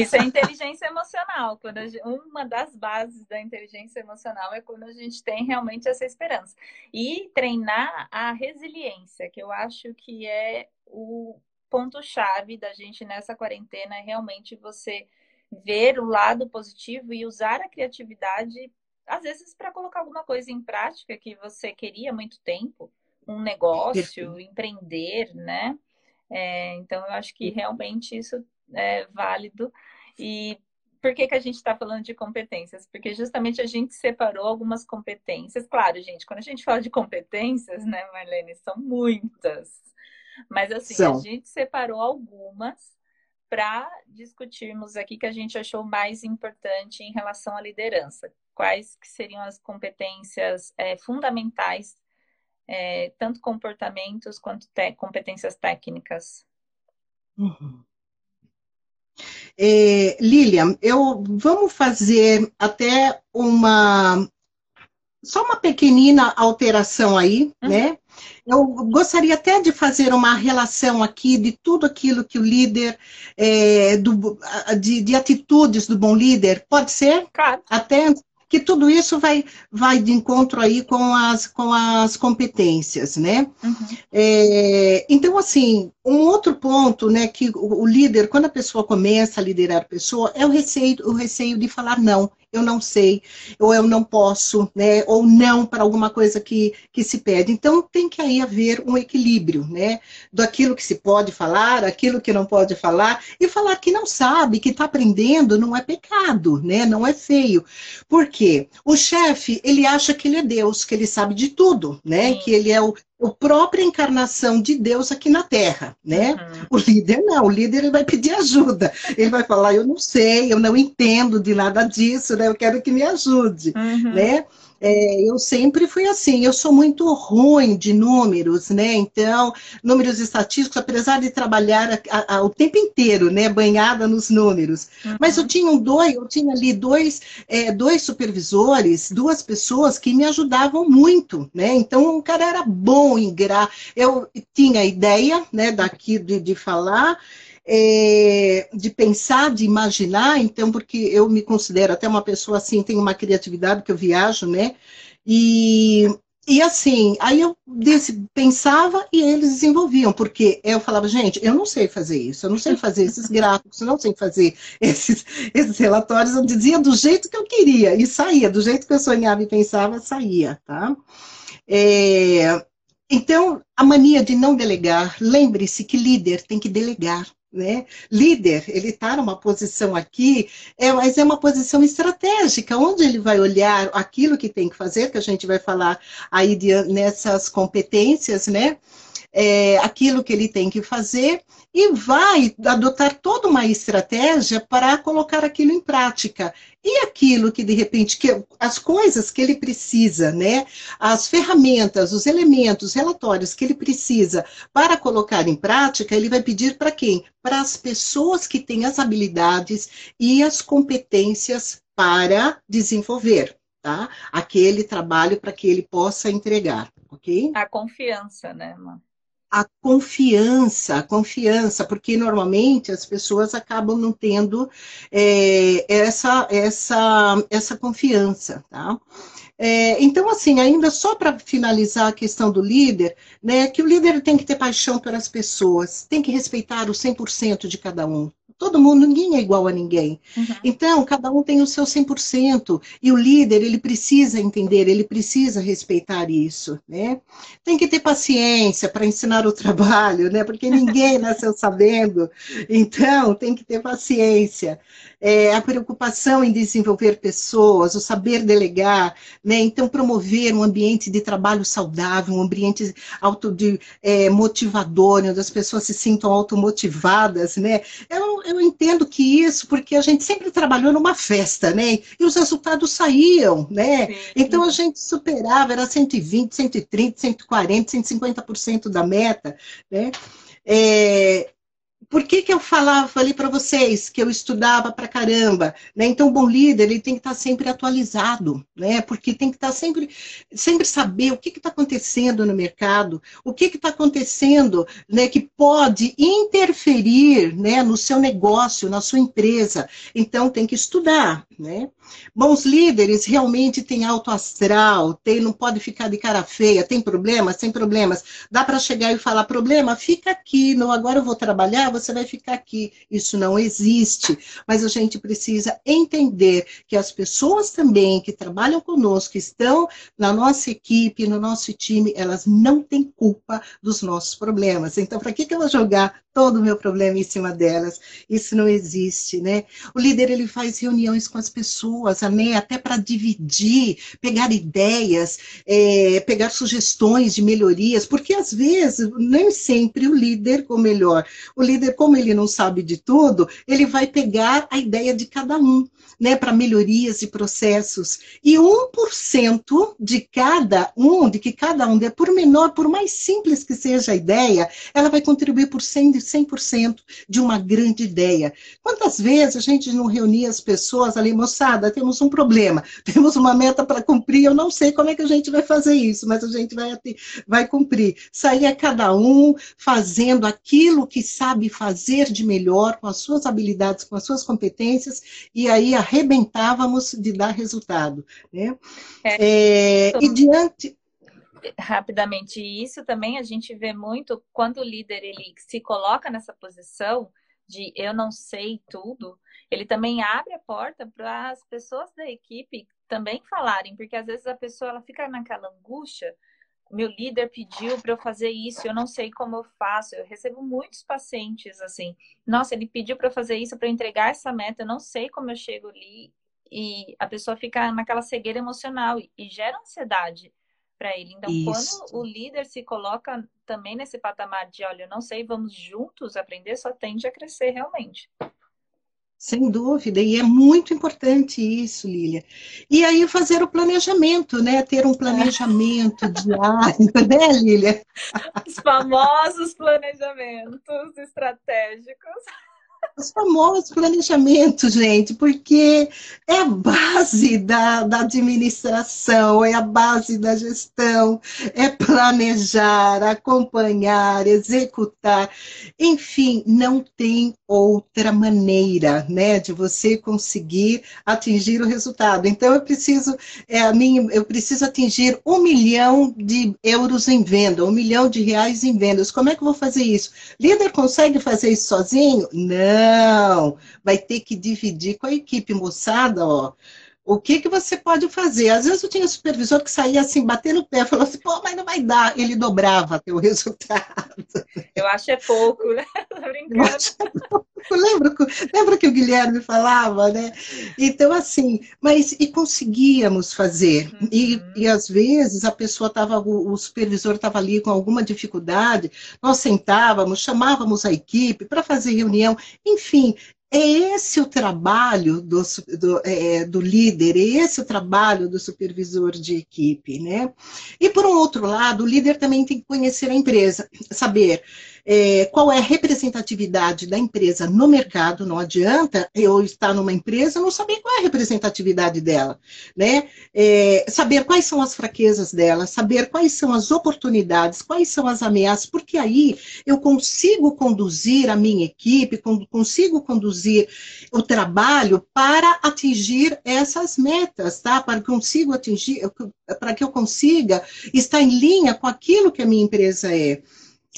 Isso é inteligência emocional. Quando gente, uma das bases da inteligência emocional é quando a gente tem realmente essa esperança. E treinar a resiliência, que eu acho que é o ponto-chave da gente nessa quarentena, é realmente você ver o lado positivo e usar a criatividade, às vezes, para colocar alguma coisa em prática que você queria há muito tempo, um negócio, empreender, né? É, então, eu acho que realmente isso é válido. E por que, que a gente está falando de competências? Porque justamente a gente separou algumas competências. Claro, gente, quando a gente fala de competências, né, Marlene, são muitas. Mas assim, são. a gente separou algumas para discutirmos aqui que a gente achou mais importante em relação à liderança. Quais que seriam as competências é, fundamentais, é, tanto comportamentos quanto competências técnicas? Uhum. É, Lilian, eu vamos fazer até uma só uma pequenina alteração aí, uhum. né? Eu gostaria até de fazer uma relação aqui de tudo aquilo que o líder, é, do, de, de, atitudes do bom líder, pode ser? Claro. Até que tudo isso vai, vai de encontro aí com as, com as competências, né? Uhum. É, então, assim, um outro ponto, né, que o, o, líder, quando a pessoa começa a liderar a pessoa, é o receio, o receio de falar não eu não sei, ou eu não posso, né, ou não para alguma coisa que, que se pede. Então, tem que aí haver um equilíbrio, né, daquilo que se pode falar, aquilo que não pode falar, e falar que não sabe, que está aprendendo, não é pecado, né, não é feio. Por quê? O chefe, ele acha que ele é Deus, que ele sabe de tudo, né, Sim. que ele é o, a própria encarnação de Deus aqui na Terra, né? Uhum. O líder não, o líder ele vai pedir ajuda. Ele vai falar, eu não sei, eu não entendo de nada disso, né? Eu quero que me ajude, uhum. né? É, eu sempre fui assim, eu sou muito ruim de números, né? Então, números estatísticos, apesar de trabalhar a, a, o tempo inteiro, né, banhada nos números. Uhum. Mas eu tinha um dois, eu tinha ali dois, é, dois supervisores, duas pessoas que me ajudavam muito, né? Então, o cara era bom em gra... Eu tinha ideia, né, daqui de, de falar, é, de pensar, de imaginar, então, porque eu me considero até uma pessoa assim, tenho uma criatividade que eu viajo, né? E, e assim, aí eu desse, pensava e eles desenvolviam, porque eu falava, gente, eu não sei fazer isso, eu não sei fazer esses gráficos, eu não sei fazer esses, esses relatórios, eu dizia do jeito que eu queria, e saía, do jeito que eu sonhava e pensava, saía, tá? É, então, a mania de não delegar, lembre-se que líder tem que delegar. Né? Líder, ele está numa posição aqui, é, mas é uma posição estratégica, onde ele vai olhar aquilo que tem que fazer, que a gente vai falar aí de, nessas competências, né? É, aquilo que ele tem que fazer e vai adotar toda uma estratégia para colocar aquilo em prática. E aquilo que de repente, que, as coisas que ele precisa, né? As ferramentas, os elementos, os relatórios que ele precisa para colocar em prática, ele vai pedir para quem? Para as pessoas que têm as habilidades e as competências para desenvolver, tá? Aquele trabalho para que ele possa entregar, ok? A confiança, né, mano? A confiança, a confiança, porque normalmente as pessoas acabam não tendo é, essa, essa, essa confiança, tá? É, então, assim, ainda só para finalizar a questão do líder, né, que o líder tem que ter paixão pelas pessoas, tem que respeitar o 100% de cada um, Todo mundo, ninguém é igual a ninguém. Uhum. Então, cada um tem o seu 100%. E o líder, ele precisa entender, ele precisa respeitar isso, né? Tem que ter paciência para ensinar o trabalho, né? Porque ninguém nasceu sabendo. Então, tem que ter paciência. É, a preocupação em desenvolver pessoas, o saber delegar, né? Então, promover um ambiente de trabalho saudável, um ambiente auto de, é, motivador, onde as pessoas se sintam automotivadas, né? Eu, eu entendo que isso, porque a gente sempre trabalhou numa festa, né? E os resultados saíam, né? Sim. Então a gente superava, era 120, 130, 140, 150% da meta, né? É, por que, que eu falava, falei para vocês que eu estudava para caramba, né? Então, o bom líder ele tem que estar tá sempre atualizado, né? Porque tem que estar tá sempre, sempre saber o que está acontecendo no mercado, o que está acontecendo, né? Que pode interferir, né? No seu negócio, na sua empresa. Então, tem que estudar, né? Bons líderes realmente têm alto astral, tem, não pode ficar de cara feia, tem problemas, tem problemas. Dá para chegar e falar problema, fica aqui, não, agora eu vou trabalhar, você vai ficar aqui. Isso não existe. Mas a gente precisa entender que as pessoas também que trabalham conosco, que estão na nossa equipe, no nosso time, elas não têm culpa dos nossos problemas. Então, para que, que eu vou jogar todo o meu problema em cima delas? Isso não existe, né? O líder, ele faz reuniões com as pessoas, né? até para dividir, pegar ideias, é, pegar sugestões de melhorias, porque às vezes, nem sempre o líder, ou melhor, o líder como ele não sabe de tudo, ele vai pegar a ideia de cada um, né, para melhorias de processos. E 1% de cada um, de que cada um, por menor, por mais simples que seja a ideia, ela vai contribuir por 100%, 100 de uma grande ideia. Quantas vezes a gente não reunia as pessoas ali, moçada, temos um problema, temos uma meta para cumprir, eu não sei como é que a gente vai fazer isso, mas a gente vai, vai cumprir. Saía cada um fazendo aquilo que sabe fazer de melhor com as suas habilidades, com as suas competências, e aí arrebentávamos de dar resultado. Né? É, é, e diante rapidamente isso também a gente vê muito quando o líder ele se coloca nessa posição de eu não sei tudo, ele também abre a porta para as pessoas da equipe também falarem, porque às vezes a pessoa ela fica naquela angústia meu líder pediu para eu fazer isso, eu não sei como eu faço. Eu recebo muitos pacientes assim, nossa, ele pediu para eu fazer isso para entregar essa meta, eu não sei como eu chego ali e a pessoa fica naquela cegueira emocional e, e gera ansiedade para ele. Então, isso. quando o líder se coloca também nesse patamar de, olha, eu não sei, vamos juntos aprender, só tende a crescer realmente. Sem dúvida, e é muito importante isso, Lília. E aí fazer o planejamento, né? Ter um planejamento diário, né, Lília? Os famosos planejamentos estratégicos. Os famosos planejamentos, gente, porque é a base da, da administração, é a base da gestão, é planejar, acompanhar, executar. Enfim, não tem outra maneira, né, de você conseguir atingir o resultado. Então, eu preciso, é, a mim, eu preciso atingir um milhão de euros em venda, um milhão de reais em vendas. Como é que eu vou fazer isso? Líder consegue fazer isso sozinho? Não, vai ter que dividir com a equipe, moçada, ó. O que, que você pode fazer? Às vezes eu tinha um supervisor que saía assim, batendo o pé, falou assim, pô, mas não vai dar. Ele dobrava teu resultado. Eu acho é pouco, né? Tô brincando. É lembra, lembra que o Guilherme falava, né? Então, assim, mas e conseguíamos fazer. Uhum. E, e às vezes a pessoa estava, o, o supervisor estava ali com alguma dificuldade, nós sentávamos, chamávamos a equipe para fazer reunião, enfim, é esse o trabalho do, do, é, do, líder, é esse o trabalho do supervisor de equipe, né? E por um outro lado, o líder também tem que conhecer a empresa, saber é, qual é a representatividade da empresa no mercado, não adianta eu estar numa empresa e não saber qual é a representatividade dela, né? É, saber quais são as fraquezas dela, saber quais são as oportunidades, quais são as ameaças, porque aí eu consigo conduzir a minha equipe, consigo conduzir o trabalho para atingir essas metas, tá? Para que eu consiga atingir, para que eu consiga estar em linha com aquilo que a minha empresa é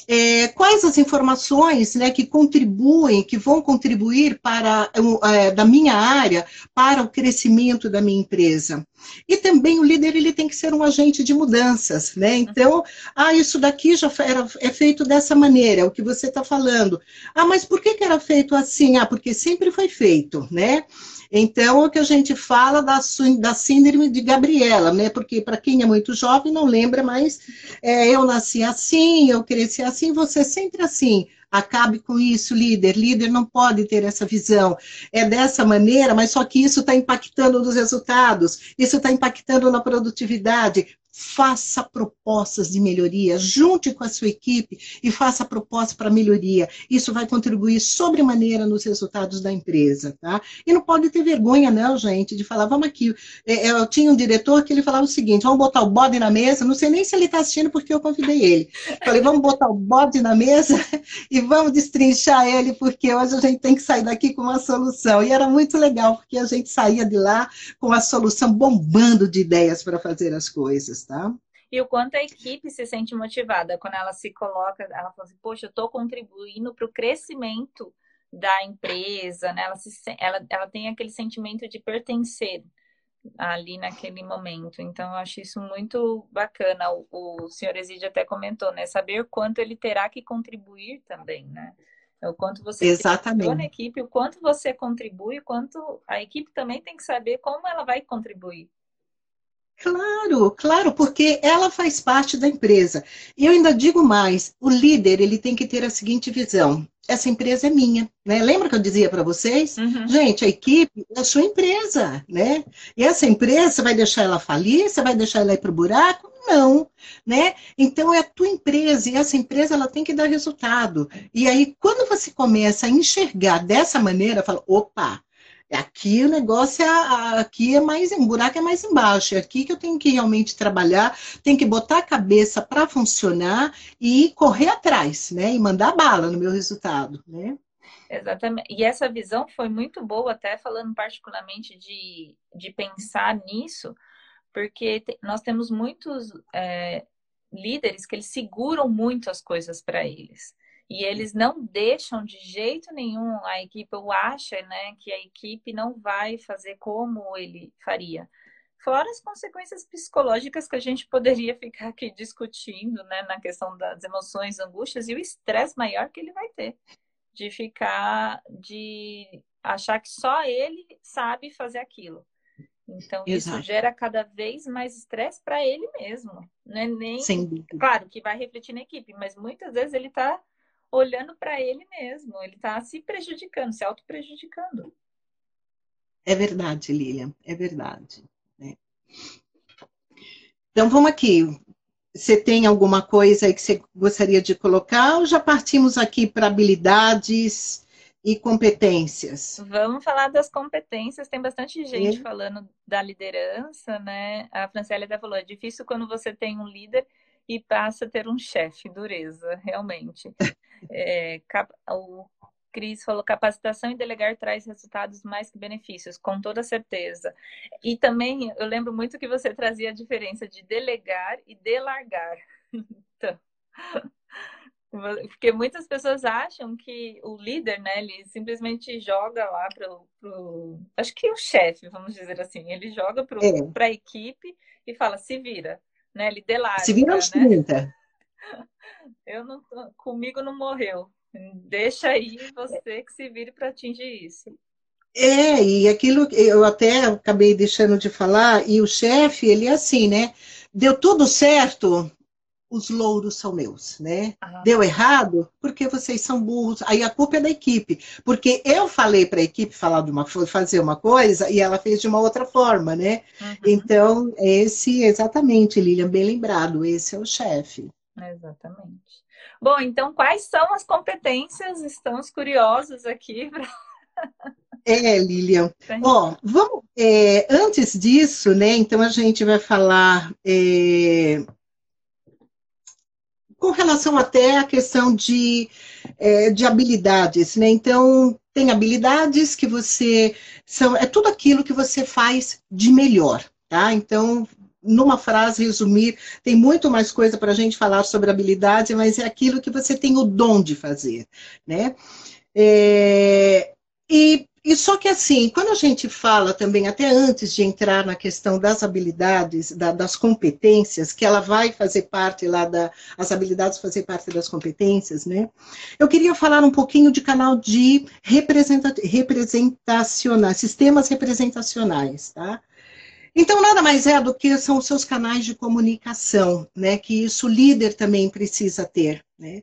é, quais as informações né, que contribuem, que vão contribuir para é, da minha área para o crescimento da minha empresa. E também o líder ele tem que ser um agente de mudanças, né? Então, ah, isso daqui já era, é feito dessa maneira, é o que você está falando. Ah, mas por que, que era feito assim? Ah, porque sempre foi feito, né? Então, é o que a gente fala da, da síndrome de Gabriela, né? Porque para quem é muito jovem não lembra, mas é, eu nasci assim, eu cresci assim, você sempre assim. Acabe com isso, líder. Líder não pode ter essa visão. É dessa maneira, mas só que isso está impactando nos resultados, isso está impactando na produtividade faça propostas de melhoria, junte com a sua equipe e faça propostas para melhoria. Isso vai contribuir sobremaneira nos resultados da empresa, tá? E não pode ter vergonha, não, gente, de falar, vamos aqui. É, é, eu tinha um diretor que ele falava o seguinte: vamos botar o bode na mesa. Não sei nem se ele está assistindo, porque eu convidei ele. Falei, vamos botar o bode na mesa e vamos destrinchar ele, porque hoje a gente tem que sair daqui com uma solução. E era muito legal, porque a gente saía de lá com a solução bombando de ideias para fazer as coisas tá? E o quanto a equipe se sente motivada quando ela se coloca, ela fala assim, poxa, eu estou contribuindo para o crescimento da empresa, né? Ela, se, ela, ela tem aquele sentimento de pertencer ali naquele momento. Então, eu acho isso muito bacana. O, o senhor Exídio até comentou, né? Saber quanto ele terá que contribuir também, né? É o quanto você Exatamente. na equipe, o quanto você contribui, o quanto a equipe também tem que saber como ela vai contribuir. Claro, claro, porque ela faz parte da empresa. E eu ainda digo mais, o líder ele tem que ter a seguinte visão: essa empresa é minha, né? Lembra que eu dizia para vocês? Uhum. Gente, a equipe é a sua empresa, né? E essa empresa vai deixar ela falir? Você vai deixar ela ir para o buraco? Não, né? Então é a tua empresa e essa empresa ela tem que dar resultado. E aí quando você começa a enxergar dessa maneira, fala, opa, Aqui o negócio é aqui é mais um buraco é mais embaixo. É aqui que eu tenho que realmente trabalhar, tenho que botar a cabeça para funcionar e correr atrás, né? E mandar bala no meu resultado, né? Exatamente. E essa visão foi muito boa, até falando particularmente de, de pensar nisso, porque te, nós temos muitos é, líderes que eles seguram muito as coisas para eles e eles não deixam de jeito nenhum a equipe, ou acha né, que a equipe não vai fazer como ele faria. Fora as consequências psicológicas que a gente poderia ficar aqui discutindo, né, na questão das emoções, angústias e o estresse maior que ele vai ter de ficar, de achar que só ele sabe fazer aquilo. Então, Exato. isso gera cada vez mais estresse para ele mesmo. Não é nem. Claro que vai refletir na equipe, mas muitas vezes ele está olhando para ele mesmo. Ele está se prejudicando, se auto-prejudicando. É verdade, Lilian, é verdade. Né? Então vamos aqui. Você tem alguma coisa aí que você gostaria de colocar ou já partimos aqui para habilidades e competências? Vamos falar das competências. Tem bastante gente é. falando da liderança, né? A Franciele até falou: é difícil quando você tem um líder e passa a ter um chefe, dureza, realmente. É, o Cris falou: capacitação e delegar traz resultados mais que benefícios, com toda certeza. E também eu lembro muito que você trazia a diferença de delegar e delargar. Então, Porque muitas pessoas acham que o líder, né, ele simplesmente joga lá pro, pro... acho que o chefe, vamos dizer assim, ele joga para é. a equipe e fala, se vira, né? Ele delara. Se vira aos né? 30. Eu não comigo não morreu. Deixa aí você que se vire para atingir isso. É, e aquilo eu até acabei deixando de falar, e o chefe, ele é assim, né? Deu tudo certo, os louros são meus, né? Ah. Deu errado porque vocês são burros. Aí a culpa é da equipe, porque eu falei para a equipe falar de uma fazer uma coisa e ela fez de uma outra forma, né? Uhum. Então esse exatamente, Lilian, bem lembrado, esse é o chefe. Exatamente. Bom, então quais são as competências? Estamos curiosos aqui. Pra... É, Lilian. Ó, vamos. É, antes disso, né? Então a gente vai falar é, com relação até à questão de, é, de habilidades, né? Então tem habilidades que você são é tudo aquilo que você faz de melhor, tá? Então numa frase resumir, tem muito mais coisa para a gente falar sobre habilidade, mas é aquilo que você tem o dom de fazer, né? É, e, e só que assim, quando a gente fala também, até antes de entrar na questão das habilidades, da, das competências, que ela vai fazer parte lá da. As habilidades fazer parte das competências, né? Eu queria falar um pouquinho de canal de representa, representacionais, sistemas representacionais, tá? Então, nada mais é do que são os seus canais de comunicação, né? Que isso o líder também precisa ter, né?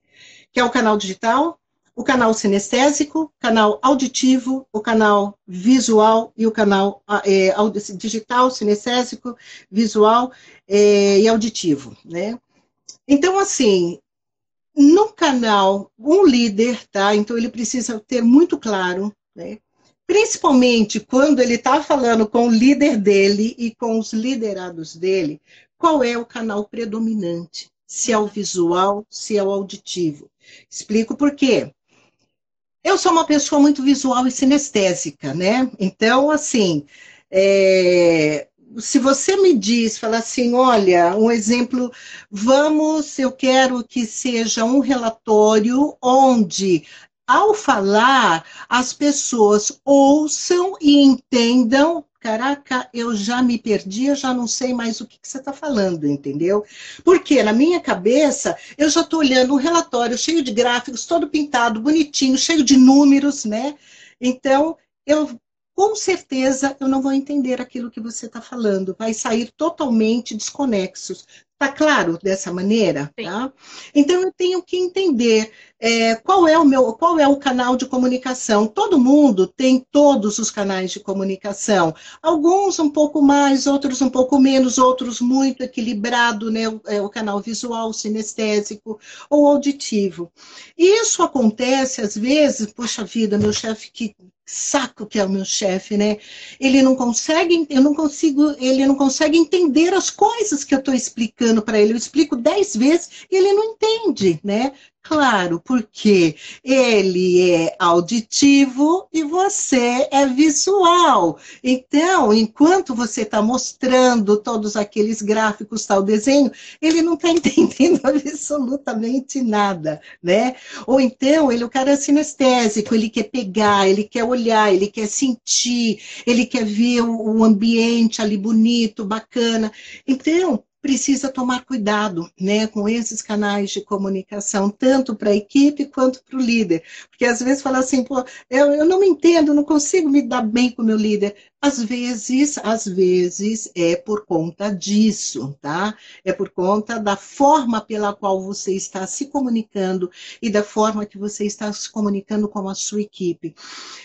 Que é o canal digital, o canal sinestésico, canal auditivo, o canal visual e o canal é, digital, sinestésico, visual é, e auditivo, né? Então, assim, no canal, um líder, tá? Então, ele precisa ter muito claro, né? principalmente quando ele está falando com o líder dele e com os liderados dele, qual é o canal predominante? Se é o visual, se é o auditivo. Explico por quê. Eu sou uma pessoa muito visual e sinestésica, né? Então, assim, é, se você me diz, fala assim, olha, um exemplo, vamos, eu quero que seja um relatório onde ao falar, as pessoas ouçam e entendam. Caraca, eu já me perdi, eu já não sei mais o que, que você está falando, entendeu? Porque na minha cabeça, eu já estou olhando um relatório cheio de gráficos, todo pintado, bonitinho, cheio de números, né? Então, eu com certeza eu não vou entender aquilo que você está falando, vai sair totalmente desconexos. Tá claro dessa maneira? Tá? Então eu tenho que entender é, qual é o meu, qual é o canal de comunicação. Todo mundo tem todos os canais de comunicação. Alguns um pouco mais, outros um pouco menos, outros muito equilibrado, né? O, é, o canal visual, sinestésico ou auditivo. E isso acontece às vezes, poxa vida, meu chefe que saco que é o meu chefe, né? Ele não consegue, eu não consigo, ele não consegue entender as coisas que eu estou explicando para ele. Eu explico dez vezes e ele não entende, né? Claro, porque ele é auditivo e você é visual. Então, enquanto você está mostrando todos aqueles gráficos, tal desenho, ele não está entendendo absolutamente nada, né? Ou então, ele é o cara sinestésico, ele quer pegar, ele quer olhar, ele quer sentir, ele quer ver o ambiente ali bonito, bacana. Então, precisa tomar cuidado né, com esses canais de comunicação, tanto para a equipe quanto para o líder. Porque às vezes fala assim, pô, eu, eu não me entendo, não consigo me dar bem com o meu líder. Às vezes, às vezes é por conta disso, tá? É por conta da forma pela qual você está se comunicando e da forma que você está se comunicando com a sua equipe.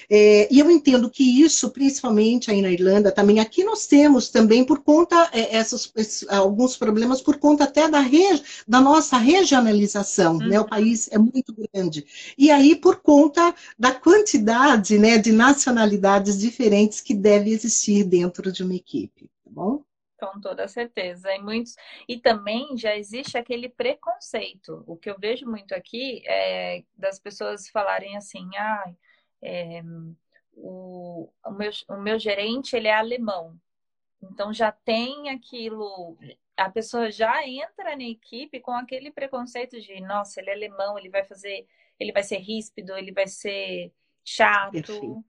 É, e eu entendo que isso, principalmente aí na Irlanda, também aqui nós temos também por conta é, essas, esses, alguns problemas por conta até da, regi da nossa regionalização, uhum. né? O uhum. país é muito grande. E aí por conta da quantidade, né, de nacionalidades diferentes que devem existir dentro de uma equipe, tá bom? Com toda certeza. E, muitos... e também já existe aquele preconceito. O que eu vejo muito aqui é das pessoas falarem assim, ah, é, o, o, meu, o meu gerente ele é alemão. Então já tem aquilo, a pessoa já entra na equipe com aquele preconceito de, nossa, ele é alemão, ele vai fazer, ele vai ser ríspido, ele vai ser chato. Perfeito.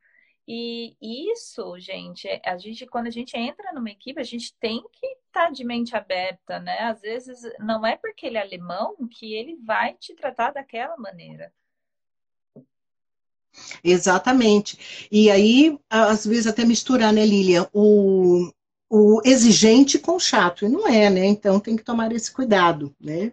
E isso, gente, a gente quando a gente entra numa equipe, a gente tem que estar tá de mente aberta, né? Às vezes não é porque ele é alemão que ele vai te tratar daquela maneira. Exatamente. E aí, às vezes, até misturar, né, Lilian, o, o exigente com chato, e não é, né? Então tem que tomar esse cuidado, né?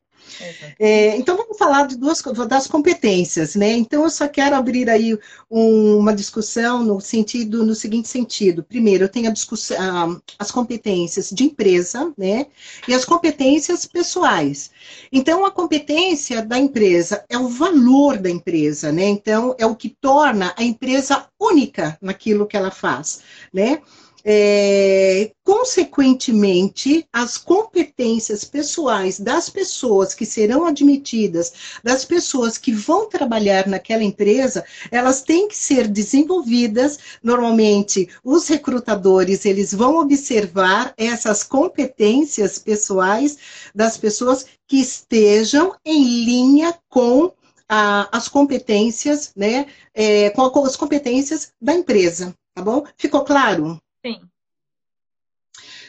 É, então vamos falar de duas das competências, né? Então eu só quero abrir aí um, uma discussão no sentido, no seguinte sentido. Primeiro, eu tenho a discussão, as competências de empresa, né? E as competências pessoais. Então a competência da empresa é o valor da empresa, né? Então é o que torna a empresa única naquilo que ela faz, né? É, consequentemente, as competências pessoais das pessoas que serão admitidas, das pessoas que vão trabalhar naquela empresa, elas têm que ser desenvolvidas. Normalmente, os recrutadores eles vão observar essas competências pessoais das pessoas que estejam em linha com as competências, né, é, com as competências da empresa, tá bom? Ficou claro? Sim.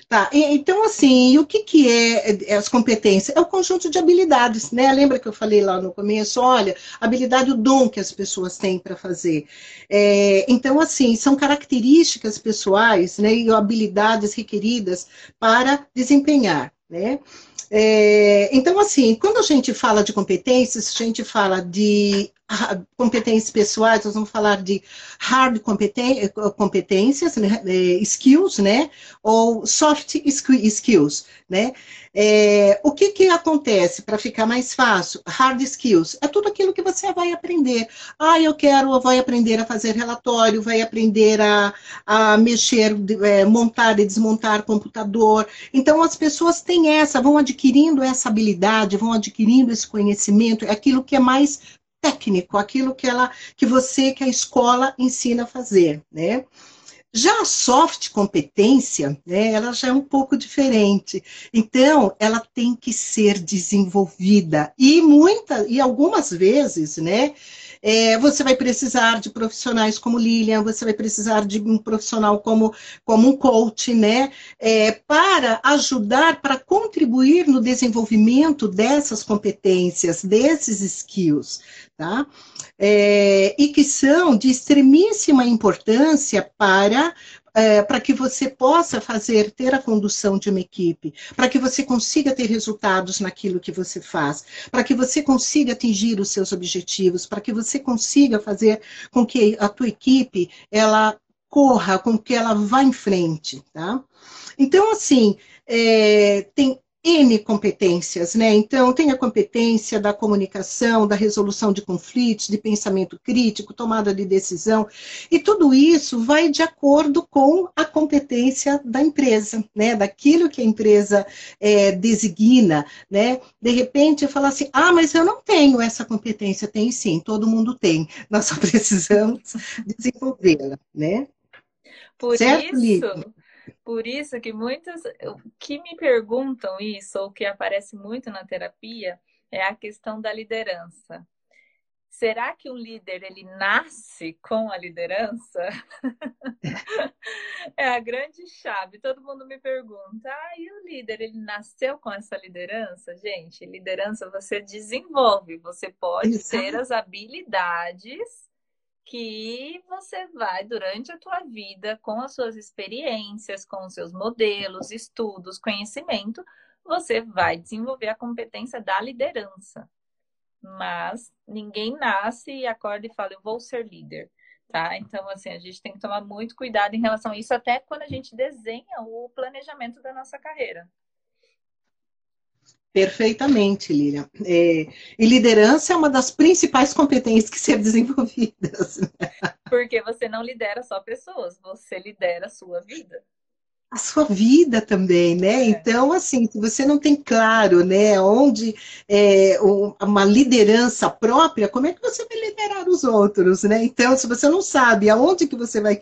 Tá, então assim, o que, que é, é as competências? É o conjunto de habilidades, né? Lembra que eu falei lá no começo? Olha, habilidade, o dom que as pessoas têm para fazer. É, então, assim, são características pessoais, né? E habilidades requeridas para desempenhar, né? É, então, assim, quando a gente fala de competências, a gente fala de competências pessoais, nós vamos falar de hard competências, né, é, skills, né, ou soft skills, né. É, o que que acontece para ficar mais fácil? Hard skills é tudo aquilo que você vai aprender. Ah, eu quero, vai aprender a fazer relatório, vai aprender a, a mexer, é, montar e desmontar computador. Então as pessoas têm essa, vão adquirindo essa habilidade, vão adquirindo esse conhecimento, é aquilo que é mais técnico, aquilo que ela, que você, que a escola ensina a fazer, né? Já a soft competência, né, ela já é um pouco diferente. Então, ela tem que ser desenvolvida e muita e algumas vezes, né, é, você vai precisar de profissionais como Lilian, você vai precisar de um profissional como, como um coach, né? É, para ajudar, para contribuir no desenvolvimento dessas competências, desses skills, tá? É, e que são de extremíssima importância para é, para que você possa fazer, ter a condução de uma equipe, para que você consiga ter resultados naquilo que você faz, para que você consiga atingir os seus objetivos, para que você consiga fazer com que a tua equipe ela corra, com que ela vá em frente, tá? Então, assim, é, tem N competências, né? Então, tem a competência da comunicação, da resolução de conflitos, de pensamento crítico, tomada de decisão, e tudo isso vai de acordo com a competência da empresa, né? Daquilo que a empresa é, designa, né? De repente, eu falo assim, ah, mas eu não tenho essa competência. Tem sim, todo mundo tem. Nós só precisamos desenvolvê-la, né? Por certo, isso... Lívia? Por isso que muitas que me perguntam isso, ou que aparece muito na terapia, é a questão da liderança. Será que um líder ele nasce com a liderança? é a grande chave. Todo mundo me pergunta: "Ah, e o líder ele nasceu com essa liderança?" Gente, liderança você desenvolve, você pode Exato. ter as habilidades que você vai, durante a tua vida, com as suas experiências, com os seus modelos, estudos, conhecimento, você vai desenvolver a competência da liderança. Mas ninguém nasce e acorda e fala, eu vou ser líder. Tá? Então, assim, a gente tem que tomar muito cuidado em relação a isso, até quando a gente desenha o planejamento da nossa carreira. Perfeitamente, Lilian. É, e liderança é uma das principais competências que ser desenvolvidas. Porque você não lidera só pessoas, você lidera a sua vida. A sua vida também, né? É. Então, assim, se você não tem claro, né, onde é, uma liderança própria, como é que você vai liderar os outros, né? Então, se você não sabe aonde que você vai,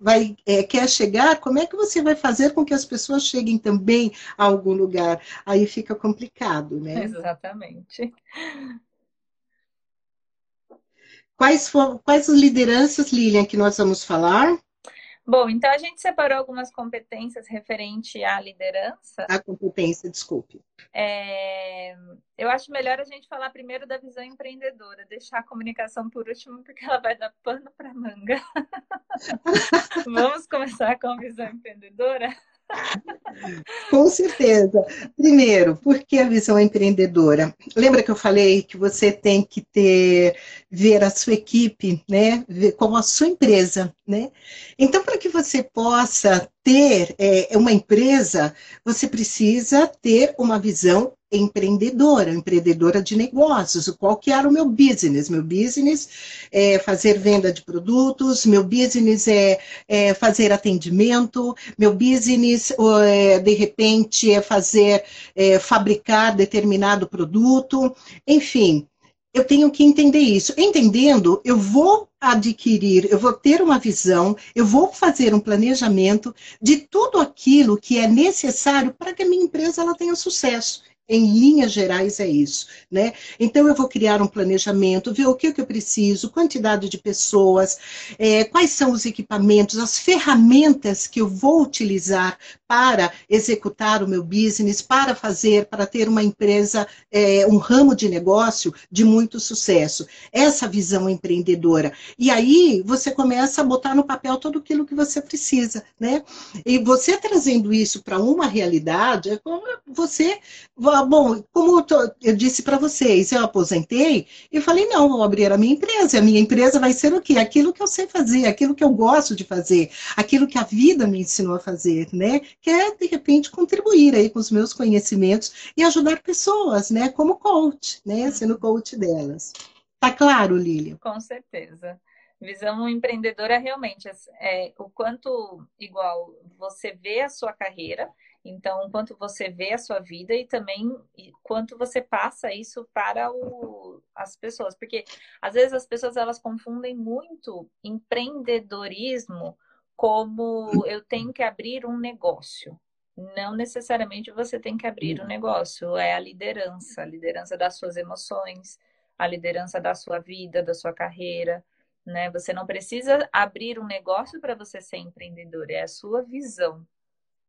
vai é, quer chegar, como é que você vai fazer com que as pessoas cheguem também a algum lugar? Aí fica complicado, né? Exatamente. Quais, foram, quais lideranças, Lilian, que nós vamos falar? Bom, então a gente separou algumas competências referente à liderança. A competência, desculpe. É, eu acho melhor a gente falar primeiro da visão empreendedora, deixar a comunicação por último, porque ela vai dar pano para manga. Vamos começar com a visão empreendedora? Com certeza. Primeiro, por que a visão empreendedora? Lembra que eu falei que você tem que ter, ver a sua equipe, né? Ver como a sua empresa, né? Então, para que você possa ter é, uma empresa, você precisa ter uma visão empreendedora, empreendedora de negócios. Qual que era o meu business? Meu business é fazer venda de produtos, meu business é, é fazer atendimento, meu business é, de repente é fazer é, fabricar determinado produto, enfim. Eu tenho que entender isso. Entendendo, eu vou adquirir, eu vou ter uma visão, eu vou fazer um planejamento de tudo aquilo que é necessário para que a minha empresa ela tenha sucesso. Em linhas gerais, é isso. Né? Então, eu vou criar um planejamento, ver o que, que eu preciso, quantidade de pessoas, é, quais são os equipamentos, as ferramentas que eu vou utilizar para executar o meu business, para fazer, para ter uma empresa, é, um ramo de negócio de muito sucesso. Essa visão empreendedora. E aí, você começa a botar no papel tudo aquilo que você precisa. Né? E você trazendo isso para uma realidade, é você bom, como eu disse para vocês, eu aposentei e falei, não, vou abrir a minha empresa. A minha empresa vai ser o quê? Aquilo que eu sei fazer, aquilo que eu gosto de fazer, aquilo que a vida me ensinou a fazer, né? Que é, de repente, contribuir aí com os meus conhecimentos e ajudar pessoas, né? Como coach, né? Sendo coach delas. Tá claro, Lília? Com certeza. Visão empreendedora realmente é o quanto igual você vê a sua carreira então, quanto você vê a sua vida e também quanto você passa isso para o, as pessoas. Porque às vezes as pessoas elas confundem muito empreendedorismo como eu tenho que abrir um negócio. Não necessariamente você tem que abrir um negócio, é a liderança, a liderança das suas emoções, a liderança da sua vida, da sua carreira, né? Você não precisa abrir um negócio para você ser empreendedor, é a sua visão.